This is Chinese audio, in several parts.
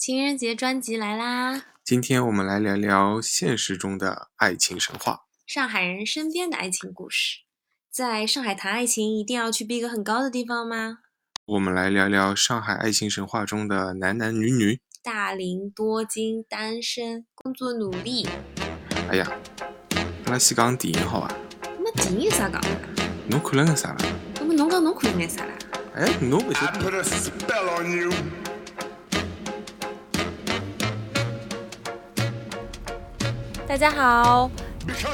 情人节专辑来啦！今天我们来聊聊现实中的爱情神话。上海人身边的爱情故事，在上海谈爱情一定要去逼格很高的地方吗？我们来聊聊上海爱情神话中的男男女女。大龄多金、单身、工作努力。哎呀，阿拉先讲电影好伐？那电影有啥讲的？侬看了眼啥了？那么侬讲侬看了眼啥啦？哎，侬勿晓 I 得？大家好，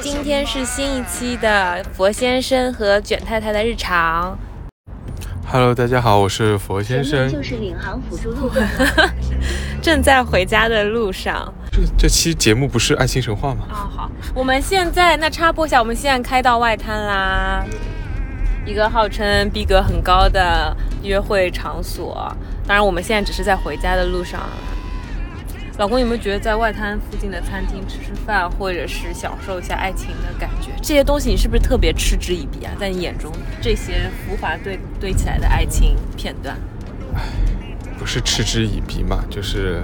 今天是新一期的佛先生和卷太太的日常。Hello，大家好，我是佛先生。就是领航辅助路 正在回家的路上。这这期节目不是爱情神话吗？哦，好，我们现在那插播一下，我们现在开到外滩啦，一个号称逼格很高的约会场所。当然，我们现在只是在回家的路上。老公有没有觉得在外滩附近的餐厅吃吃饭，或者是享受一下爱情的感觉？这些东西你是不是特别嗤之以鼻啊？在你眼中，这些浮华堆堆起来的爱情片段，不是嗤之以鼻嘛，就是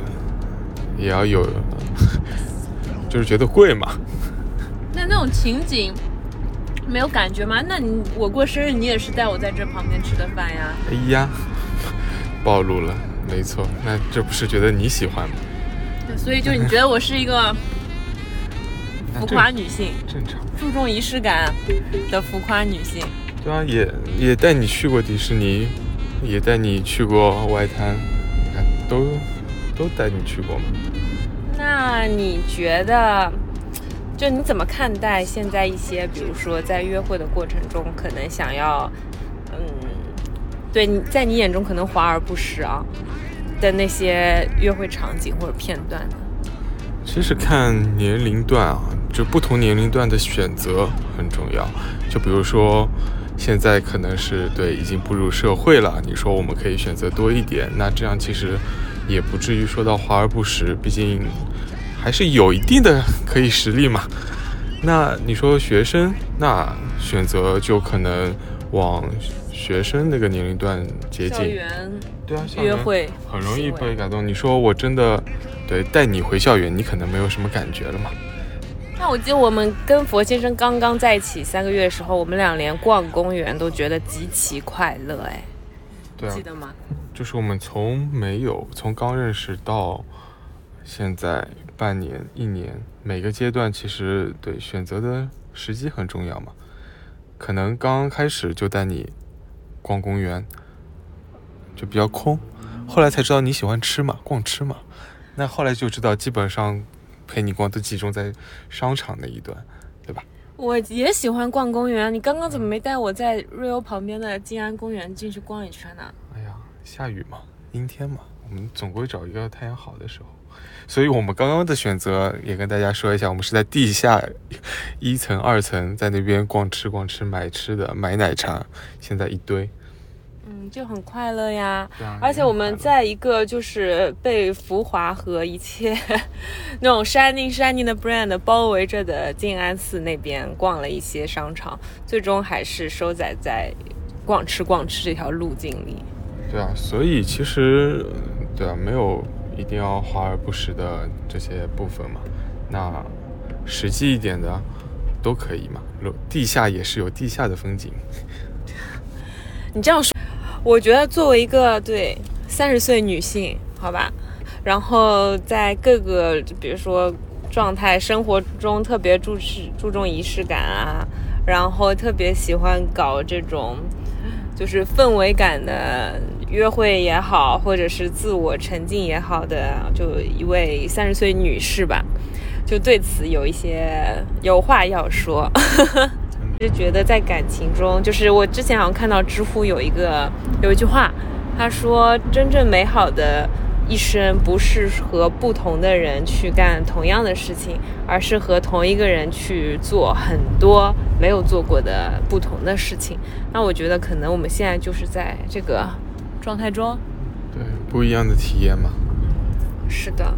也要有，就是觉得贵嘛。那那种情景没有感觉吗？那你我过生日，你也是带我在这旁边吃的饭呀？哎呀，暴露了，没错。那这不是觉得你喜欢吗？对，所以就你觉得我是一个 浮夸女性，正常。注重仪式感的浮夸女性。对啊，也也带你去过迪士尼，也带你去过外滩，你看都都带你去过嘛。那你觉得，就你怎么看待现在一些，比如说在约会的过程中，可能想要，嗯，对你在你眼中可能华而不实啊的那些约会场景或者片段呢？其实看年龄段啊，就不同年龄段的选择很重要。就比如说，现在可能是对已经步入社会了，你说我们可以选择多一点，那这样其实也不至于说到华而不实，毕竟还是有一定的可以实力嘛。那你说学生，那选择就可能往学生那个年龄段接近。对啊，校园约会很容易被感动。你说我真的对带你回校园，你可能没有什么感觉了嘛？那我记得我们跟佛先生刚刚在一起三个月的时候，我们俩连逛公园都觉得极其快乐，哎，对啊记，得吗？就是我们从没有从刚认识到现在半年、一年，每个阶段其实对选择的时机很重要嘛。可能刚刚开始就带你逛公园，就比较空，后来才知道你喜欢吃嘛，逛吃嘛。那后来就知道，基本上陪你逛都集中在商场那一段，对吧？我也喜欢逛公园，你刚刚怎么没带我在瑞欧旁边的静安公园进去逛一圈呢？哎呀，下雨嘛，阴天嘛，我们总归找一个太阳好的时候。所以我们刚刚的选择也跟大家说一下，我们是在地下一层、二层，在那边逛吃逛吃，买吃的，买奶茶，现在一堆。嗯，就很快乐呀。对啊而且我们在一个就是被浮华和一切 那种 shining shining 的 brand 包围着的静安寺那边逛了一些商场，最终还是收窄在逛吃逛吃这条路径里。对啊，所以其实对啊，没有一定要华而不实的这些部分嘛。那实际一点的都可以嘛。楼地下也是有地下的风景。你这样说，我觉得作为一个对三十岁女性，好吧，然后在各个比如说状态、生活中特别注视注重仪式感啊，然后特别喜欢搞这种就是氛围感的约会也好，或者是自我沉浸也好的，就一位三十岁女士吧，就对此有一些有话要说。就觉得在感情中，就是我之前好像看到知乎有一个有一句话，他说真正美好的一生不是和不同的人去干同样的事情，而是和同一个人去做很多没有做过的不同的事情。那我觉得可能我们现在就是在这个状态中。对，不一样的体验嘛。是的，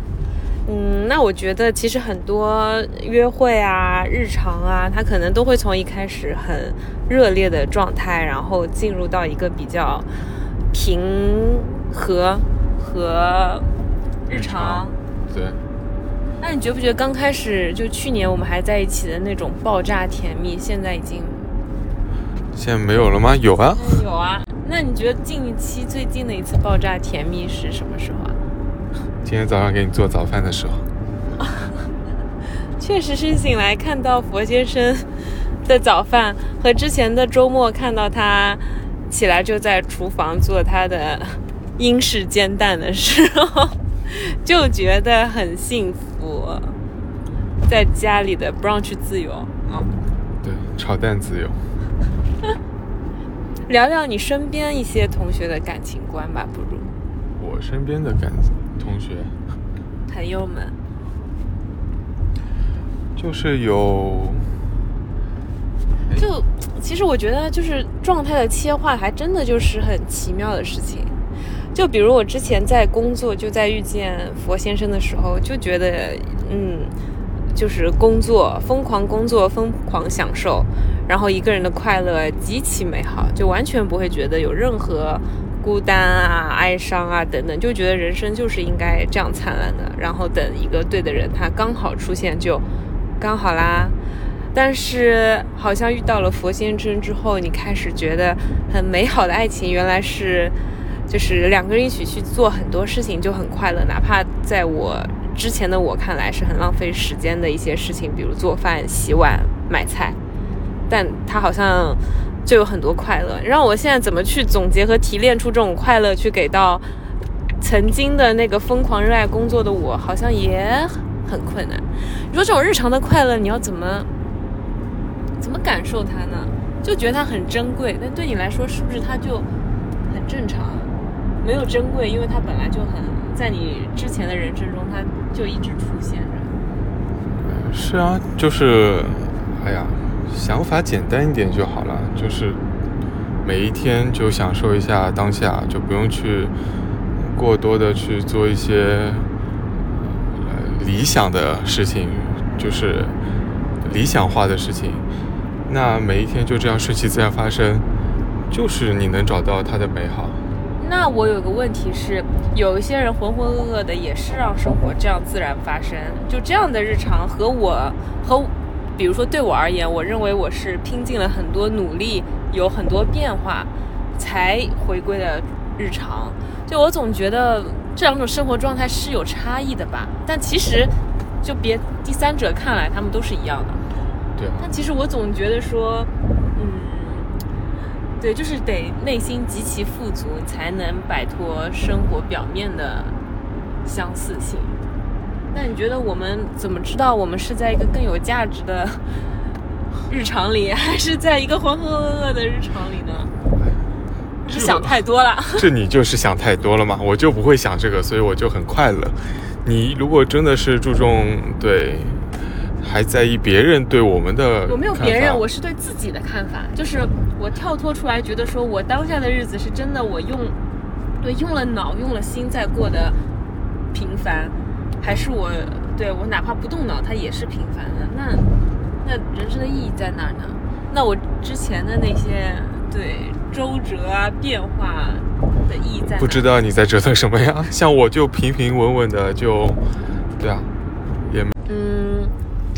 嗯，那我觉得其实很多约会啊、日常啊，它可能都会从一开始很热烈的状态，然后进入到一个比较平和和日常。对。那你觉不觉得刚开始就去年我们还在一起的那种爆炸甜蜜，现在已经现在没有了吗？有啊，有啊。那你觉得近期最近的一次爆炸甜蜜是什么时候啊？今天早上给你做早饭的时候。确实是醒来看到佛先生的早饭，和之前的周末看到他起来就在厨房做他的英式煎蛋的时候，就觉得很幸福，在家里的 brunch 自由，嗯，对，炒蛋自由。聊聊你身边一些同学的感情观吧，不如我身边的感同学朋友们。就是有，就其实我觉得，就是状态的切换，还真的就是很奇妙的事情。就比如我之前在工作，就在遇见佛先生的时候，就觉得，嗯，就是工作疯狂工作，疯狂享受，然后一个人的快乐极其美好，就完全不会觉得有任何孤单啊、哀伤啊等等，就觉得人生就是应该这样灿烂的。然后等一个对的人，他刚好出现就。刚好啦，但是好像遇到了佛先生之后，你开始觉得很美好的爱情，原来是就是两个人一起去做很多事情就很快乐，哪怕在我之前的我看来是很浪费时间的一些事情，比如做饭、洗碗、买菜，但他好像就有很多快乐。让我现在怎么去总结和提炼出这种快乐，去给到曾经的那个疯狂热爱工作的我，好像也。很困难。你说这种日常的快乐，你要怎么怎么感受它呢？就觉得它很珍贵，但对你来说，是不是它就很正常？没有珍贵，因为它本来就很在你之前的人生中，它就一直出现着。是啊，就是，哎呀，想法简单一点就好了，就是每一天就享受一下当下，就不用去过多的去做一些。理想的事情就是理想化的事情，那每一天就这样顺其自然发生，就是你能找到它的美好。那我有个问题是，有一些人浑浑噩噩的，也是让生活这样自然发生，就这样的日常和我和，比如说对我而言，我认为我是拼尽了很多努力，有很多变化，才回归的日常。就我总觉得。这两种生活状态是有差异的吧？但其实，就别第三者看来，他们都是一样的。对。但其实我总觉得说，嗯，对，就是得内心极其富足，才能摆脱生活表面的相似性。那你觉得我们怎么知道我们是在一个更有价值的日常里，还是在一个浑浑噩噩的日常里呢？是想太多了，这你就是想太多了嘛？我就不会想这个，所以我就很快乐。你如果真的是注重对，还在意别人对我们的，我没有别人？我是对自己的看法，就是我跳脱出来，觉得说我当下的日子是真的，我用对用了脑用了心在过的平凡，还是我对我哪怕不动脑，它也是平凡的？那那人生的意义在哪呢？那我之前的那些对。周折啊，变化的意义在不知道你在折腾什么呀？像我就平平稳稳的就，对啊，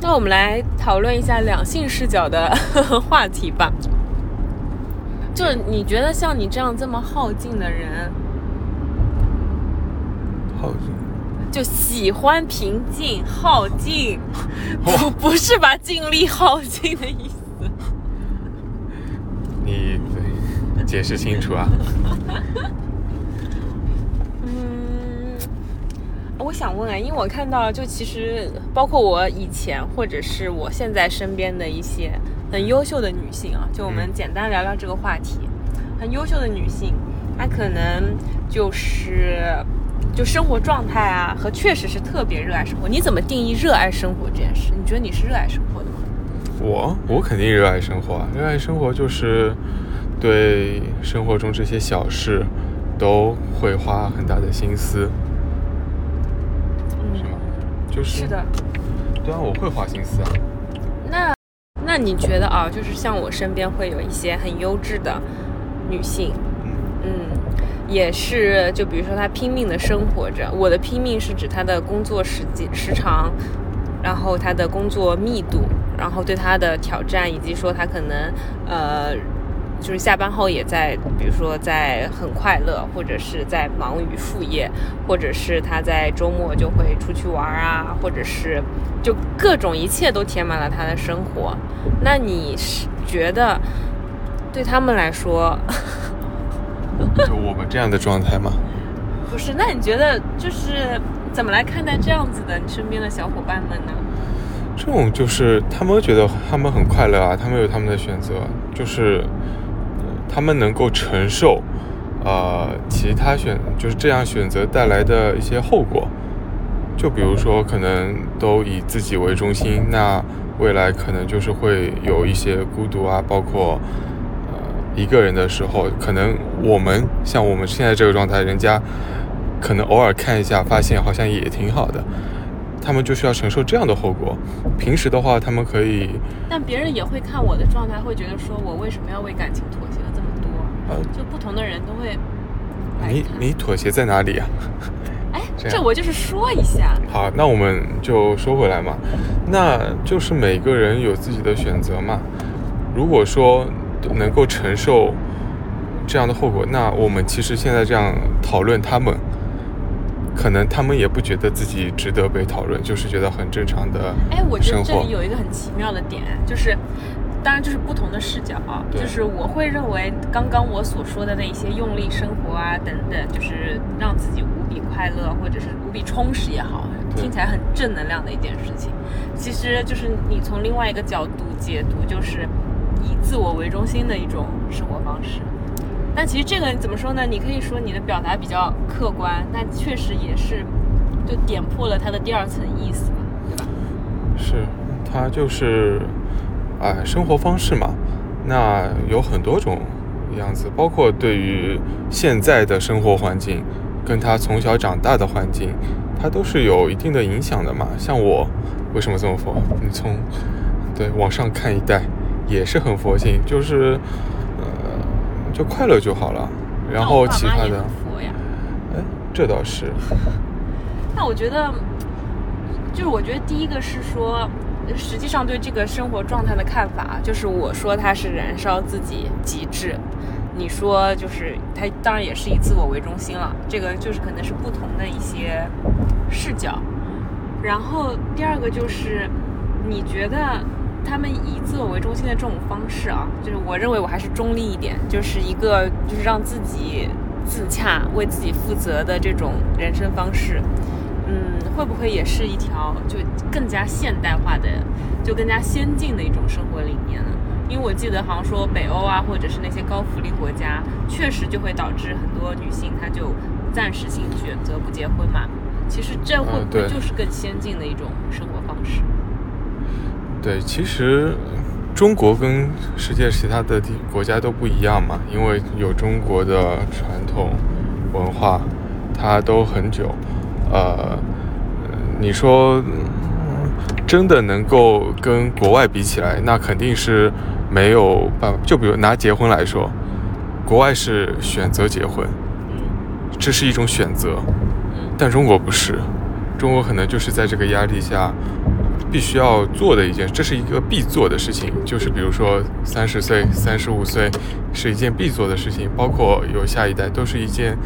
那我们来讨论一下两性视角的 话题吧。就是你觉得像你这样这么好静的人，好静，就喜欢平静，好静，不不是把精力耗尽的意思。你解释清楚啊！嗯，我想问啊，因为我看到，就其实包括我以前或者是我现在身边的一些很优秀的女性啊，就我们简单聊聊这个话题。很优秀的女性，她可能就是就生活状态啊，和确实是特别热爱生活。你怎么定义热爱生活这件事？你觉得你是热爱生活的吗？我我肯定热爱生活，热爱生活就是。对生活中这些小事，都会花很大的心思？就是是的，对啊，我会花心思啊。那那你觉得啊，就是像我身边会有一些很优质的女性，嗯，也是就比如说她拼命的生活着。我的拼命是指她的工作时间时长，然后她的工作密度，然后对她的挑战，以及说她可能呃。就是下班后也在，比如说在很快乐，或者是在忙于副业，或者是他在周末就会出去玩啊，或者是就各种一切都填满了他的生活。那你是觉得对他们来说，就我们这样的状态吗？不是，那你觉得就是怎么来看待这样子的你身边的小伙伴们呢？这种就是他们觉得他们很快乐啊，他们有他们的选择，就是。他们能够承受，呃，其他选就是这样选择带来的一些后果，就比如说可能都以自己为中心，那未来可能就是会有一些孤独啊，包括呃一个人的时候，可能我们像我们现在这个状态，人家可能偶尔看一下，发现好像也挺好的。他们就需要承受这样的后果。平时的话，他们可以，但别人也会看我的状态，会觉得说我为什么要为感情妥协？呃，就不同的人都会。你你妥协在哪里啊？哎，这我就是说一下。好，那我们就说回来嘛，那就是每个人有自己的选择嘛。如果说能够承受这样的后果，那我们其实现在这样讨论他们。可能他们也不觉得自己值得被讨论，就是觉得很正常的。哎，我觉得这里有一个很奇妙的点，就是，当然就是不同的视角啊。就是我会认为，刚刚我所说的那些用力生活啊等等，就是让自己无比快乐或者是无比充实也好，听起来很正能量的一件事情。其实就是你从另外一个角度解读，就是以自我为中心的一种生活方式。但其实这个怎么说呢？你可以说你的表达比较客观，但确实也是就点破了它的第二层意思嘛，对吧？是，它就是哎生活方式嘛。那有很多种样子，包括对于现在的生活环境，跟他从小长大的环境，它都是有一定的影响的嘛。像我为什么这么佛？你从对往上看一代也是很佛性，就是呃。就快乐就好了，然后其他的，哎，这倒是。那我觉得，就是我觉得第一个是说，实际上对这个生活状态的看法，就是我说他是燃烧自己极致，你说就是他当然也是以自我为中心了，这个就是可能是不同的一些视角。然后第二个就是，你觉得？他们以自我为中心的这种方式啊，就是我认为我还是中立一点，就是一个就是让自己自洽、为自己负责的这种人生方式，嗯，会不会也是一条就更加现代化的、就更加先进的一种生活理念呢？因为我记得好像说北欧啊，或者是那些高福利国家，确实就会导致很多女性她就暂时性选择不结婚嘛。其实这会不会就是更先进的一种生活方式？对，其实中国跟世界其他的地国家都不一样嘛，因为有中国的传统文化，它都很久。呃，你说真的能够跟国外比起来，那肯定是没有办法。就比如拿结婚来说，国外是选择结婚，这是一种选择，但中国不是，中国可能就是在这个压力下。必须要做的一件，这是一个必做的事情，就是比如说三十岁、三十五岁是一件必做的事情，包括有下一代都是一件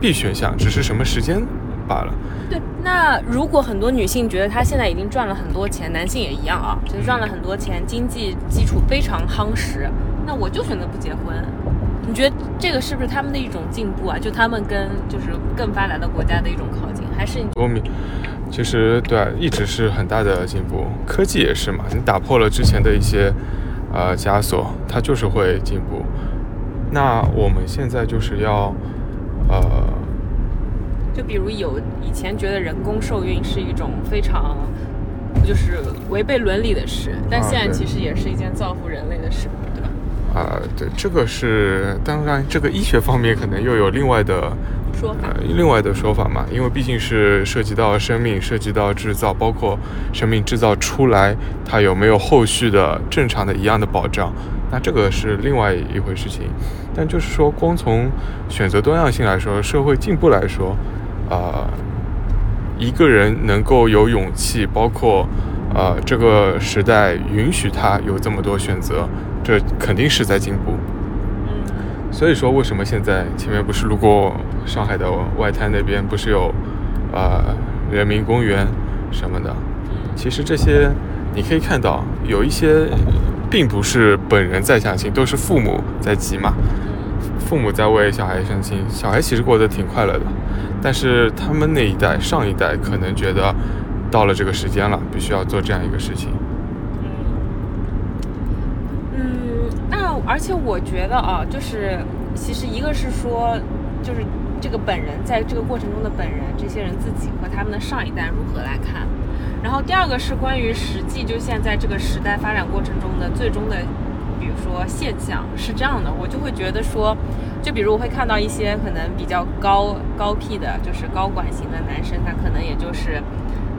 必选项，只是什么时间罢了。对，那如果很多女性觉得她现在已经赚了很多钱，男性也一样啊，就是赚了很多钱，经济基础非常夯实，那我就选择不结婚。你觉得这个是不是他们的一种进步啊？就他们跟就是更发达的国家的一种靠近，还是你？其实对，一直是很大的进步。科技也是嘛，你打破了之前的一些呃枷锁，它就是会进步。那我们现在就是要呃，就比如有以前觉得人工受孕是一种非常就是违背伦理的事，但现在其实也是一件造福人类的事，对吧？啊，对，这个是当然，这个医学方面可能又有另外的说法，另外的说法嘛，因为毕竟是涉及到生命，涉及到制造，包括生命制造出来，它有没有后续的正常的一样的保障，那这个是另外一回事情。但就是说，光从选择多样性来说，社会进步来说，啊，一个人能够有勇气，包括呃这个时代允许他有这么多选择，这肯定是在进步。所以说，为什么现在前面不是路过上海的外滩那边，不是有呃人民公园什么的？其实这些你可以看到，有一些并不是本人在相亲，都是父母在急嘛。父母在为小孩相亲，小孩其实过得挺快乐的，但是他们那一代、上一代可能觉得到了这个时间了，必须要做这样一个事情。嗯嗯，那而且我觉得啊，就是其实一个是说，就是这个本人在这个过程中的本人，这些人自己和他们的上一代如何来看，然后第二个是关于实际就现在这个时代发展过程中的最终的。比如说现象是这样的，我就会觉得说，就比如我会看到一些可能比较高高 P 的，就是高管型的男生，他可能也就是，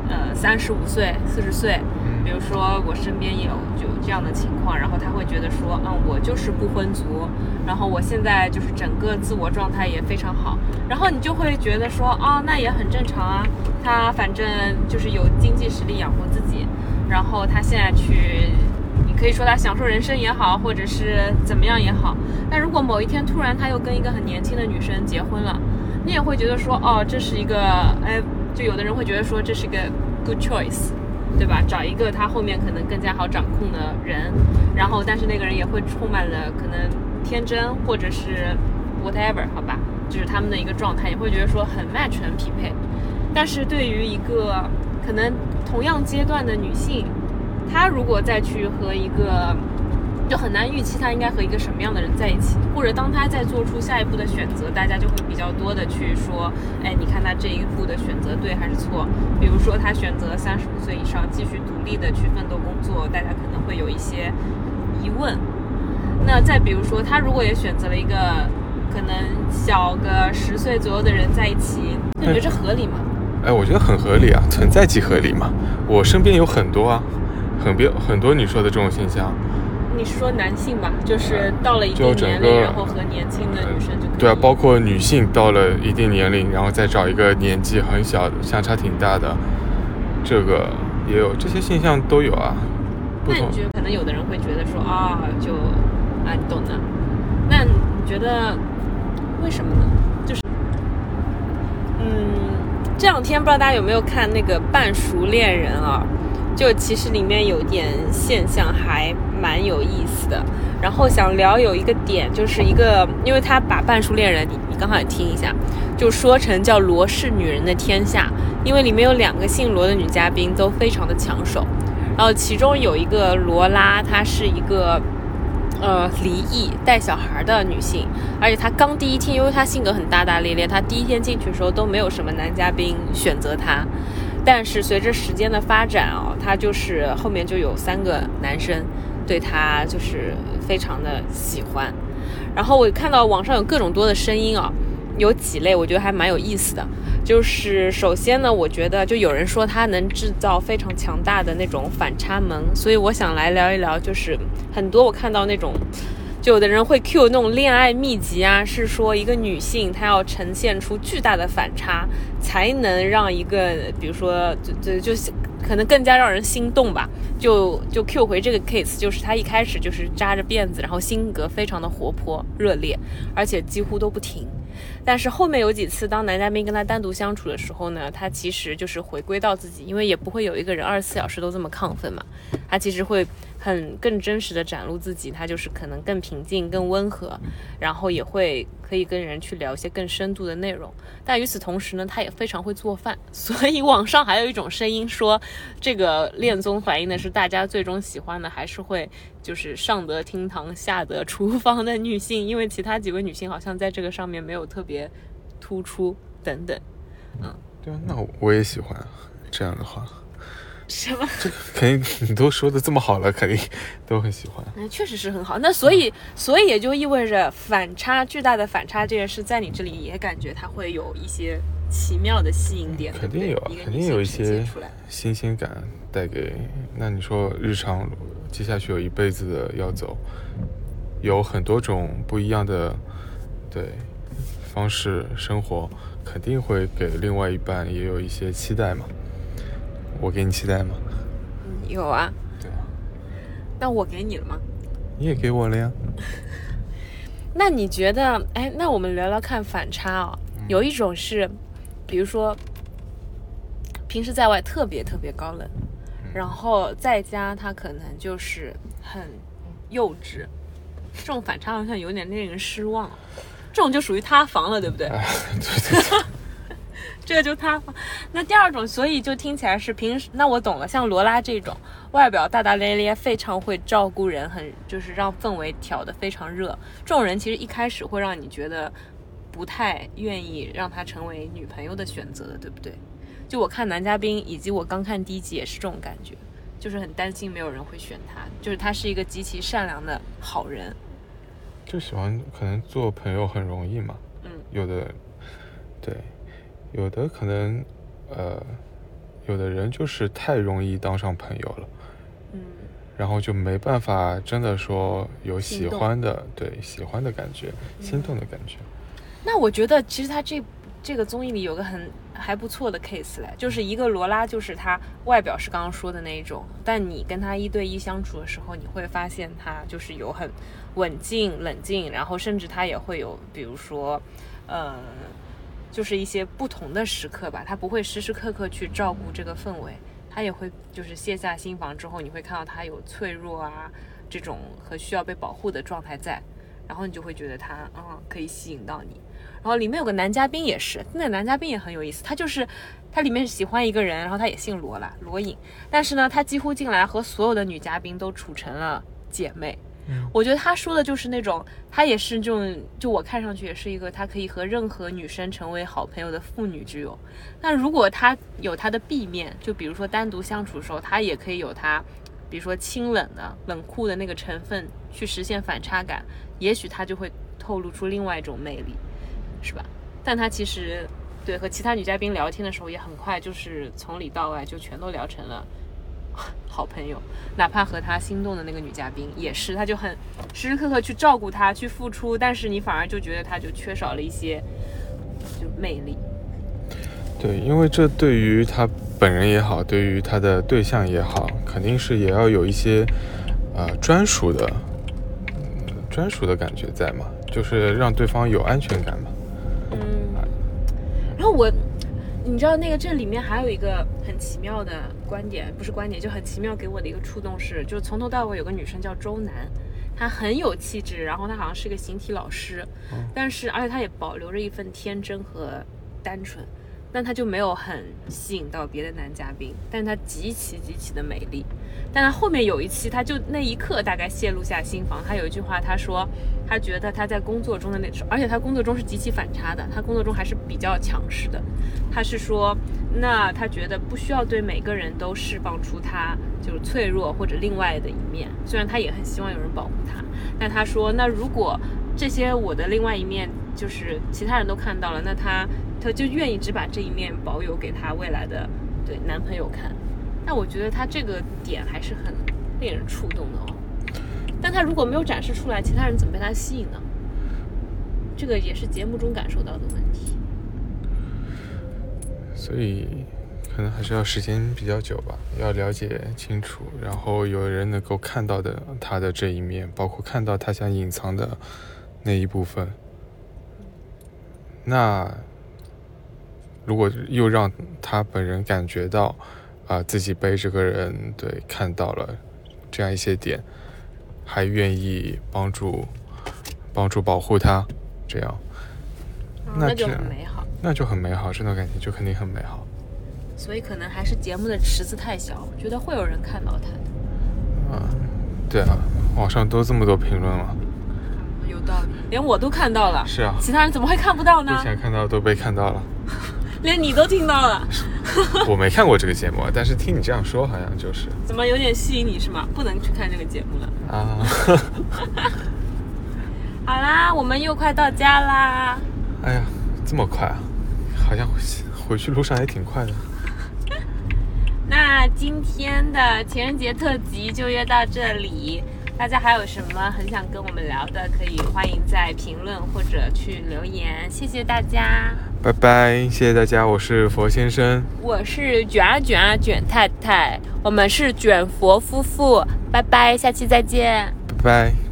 呃，三十五岁、四十岁。比如说我身边也有就这样的情况，然后他会觉得说，嗯，我就是不婚族，然后我现在就是整个自我状态也非常好，然后你就会觉得说，哦，那也很正常啊，他反正就是有经济实力养活自己，然后他现在去。可以说他享受人生也好，或者是怎么样也好。但如果某一天突然他又跟一个很年轻的女生结婚了，你也会觉得说，哦，这是一个，哎，就有的人会觉得说这是一个 good choice，对吧？找一个他后面可能更加好掌控的人，然后但是那个人也会充满了可能天真或者是 whatever，好吧，就是他们的一个状态，也会觉得说很 match 很匹配。但是对于一个可能同样阶段的女性，他如果再去和一个，就很难预期他应该和一个什么样的人在一起，或者当他在做出下一步的选择，大家就会比较多的去说，哎，你看他这一步的选择对还是错？比如说他选择三十五岁以上继续独立的去奋斗工作，大家可能会有一些疑问。那再比如说他如果也选择了一个可能小个十岁左右的人在一起，你觉得这合理吗？哎，我觉得很合理啊，存在即合理嘛。我身边有很多啊。很别很多你说的这种现象，你是说男性吧？就是到了一定年龄，然后和年轻的女生就对啊，包括女性到了一定年龄，然后再找一个年纪很小，相差挺大的，这个也有这些现象都有啊。那你觉得可能有的人会觉得说啊，就啊，你懂的。那你觉得为什么呢？就是嗯，这两天不知道大家有没有看那个《半熟恋人》啊？就其实里面有点现象还蛮有意思的，然后想聊有一个点，就是一个，因为他把《半熟恋人》，你你刚好也听一下，就说成叫罗氏女人的天下，因为里面有两个姓罗的女嘉宾都非常的抢手，然后其中有一个罗拉，她是一个呃离异带小孩的女性，而且她刚第一天，因为她性格很大大咧咧，她第一天进去的时候都没有什么男嘉宾选择她。但是随着时间的发展啊，他就是后面就有三个男生对他就是非常的喜欢。然后我看到网上有各种多的声音啊，有几类我觉得还蛮有意思的。就是首先呢，我觉得就有人说他能制造非常强大的那种反差萌，所以我想来聊一聊，就是很多我看到那种。有的人会 Q 那种恋爱秘籍啊，是说一个女性她要呈现出巨大的反差，才能让一个，比如说，就就就可能更加让人心动吧。就就 Q 回这个 case，就是她一开始就是扎着辫子，然后性格非常的活泼热烈，而且几乎都不停。但是后面有几次，当男嘉宾跟他单独相处的时候呢，他其实就是回归到自己，因为也不会有一个人二十四小时都这么亢奋嘛，他其实会很更真实的展露自己，他就是可能更平静、更温和，然后也会可以跟人去聊一些更深度的内容。但与此同时呢，他也非常会做饭，所以网上还有一种声音说，这个恋综反映的是大家最终喜欢的还是会。就是上得厅堂，下得厨房的女性，因为其他几位女性好像在这个上面没有特别突出，等等。嗯，对啊，那我也喜欢这样的话。什么？这肯定 你都说的这么好了，肯定都很喜欢。嗯，确实是很好。那所以，所以也就意味着反差巨大的反差这件事，在你这里也感觉它会有一些奇妙的吸引点，肯定有，对对肯定有一些。新鲜感带给。那你说日常接下去有一辈子的要走，有很多种不一样的对方式生活，肯定会给另外一半也有一些期待嘛。我给你期待吗？嗯，有啊。对啊。那我给你了吗？你也给我了呀。那你觉得？哎，那我们聊聊看反差啊。有一种是，比如说，平时在外特别特别高冷，然后在家他可能就是很幼稚，这种反差好像有点令人失望。这种就属于塌房了，对不对？对对对。这个就塌房。那第二种，所以就听起来是平时。那我懂了，像罗拉这种，外表大大咧咧，非常会照顾人，很就是让氛围调得非常热。这种人其实一开始会让你觉得不太愿意让他成为女朋友的选择的，对不对？就我看男嘉宾，以及我刚看第一集也是这种感觉，就是很担心没有人会选他，就是他是一个极其善良的好人。就喜欢可能做朋友很容易嘛，嗯，有的，对。有的可能，呃，有的人就是太容易当上朋友了，嗯，然后就没办法真的说有喜欢的，对喜欢的感觉，心动的感觉。那我觉得其实他这这个综艺里有个很还不错的 case 嘞，就是一个罗拉，就是他外表是刚刚说的那一种，但你跟他一对一相处的时候，你会发现他就是有很稳静、冷静，然后甚至他也会有，比如说，呃。就是一些不同的时刻吧，他不会时时刻刻去照顾这个氛围，他也会就是卸下心防之后，你会看到他有脆弱啊这种和需要被保护的状态在，然后你就会觉得他嗯可以吸引到你。然后里面有个男嘉宾也是，那个男嘉宾也很有意思，他就是他里面喜欢一个人，然后他也姓罗啦，罗颖，但是呢，他几乎进来和所有的女嘉宾都处成了姐妹。我觉得他说的就是那种，他也是这种，就我看上去也是一个，他可以和任何女生成为好朋友的妇女之友。那如果他有他的 B 面，就比如说单独相处的时候，他也可以有他，比如说清冷的、冷酷的那个成分去实现反差感，也许他就会透露出另外一种魅力，是吧？但他其实对和其他女嘉宾聊天的时候，也很快就是从里到外就全都聊成了。好朋友，哪怕和他心动的那个女嘉宾也是，他就很时时刻刻去照顾她，去付出，但是你反而就觉得他就缺少了一些就魅力。对，因为这对于他本人也好，对于他的对象也好，肯定是也要有一些呃专属的专属的感觉在嘛，就是让对方有安全感嘛。嗯，然后我。你知道那个这里面还有一个很奇妙的观点，不是观点，就很奇妙给我的一个触动是，就是从头到尾有个女生叫周楠，她很有气质，然后她好像是个形体老师，但是而且她也保留着一份天真和单纯。但他就没有很吸引到别的男嘉宾，但她极其极其的美丽。但他后面有一期，他就那一刻大概泄露下心房。他有一句话，他说他觉得他在工作中的那，而且他工作中是极其反差的，他工作中还是比较强势的。他是说，那他觉得不需要对每个人都释放出他就是脆弱或者另外的一面，虽然他也很希望有人保护他，但他说，那如果这些我的另外一面就是其他人都看到了，那他。他就愿意只把这一面保有给他未来的对男朋友看，那我觉得他这个点还是很令人触动的哦。但他如果没有展示出来，其他人怎么被他吸引呢？这个也是节目中感受到的问题。所以可能还是要时间比较久吧，要了解清楚，然后有人能够看到的他的这一面，包括看到他想隐藏的那一部分，那。如果又让他本人感觉到，啊，自己被这个人对看到了这样一些点，还愿意帮助帮助保护他，这样，那就很美好，那就很美好，这段感情就肯定很美好。所以可能还是节目的池子太小，我觉得会有人看到他的。嗯，对啊，网上都这么多评论了，有道理，连我都看到了。是啊，其他人怎么会看不到呢？不想看到都被看到了。连你都听到了，我没看过这个节目，但是听你这样说，好像就是怎么有点吸引你是吗？不能去看这个节目了。啊。好啦，我们又快到家啦。哎呀，这么快啊！好像回回去路上也挺快的。那今天的情人节特辑就约到这里。大家还有什么很想跟我们聊的，可以欢迎在评论或者去留言。谢谢大家，拜拜！谢谢大家，我是佛先生，我是卷啊卷啊卷太太，我们是卷佛夫妇。拜拜，下期再见，拜拜。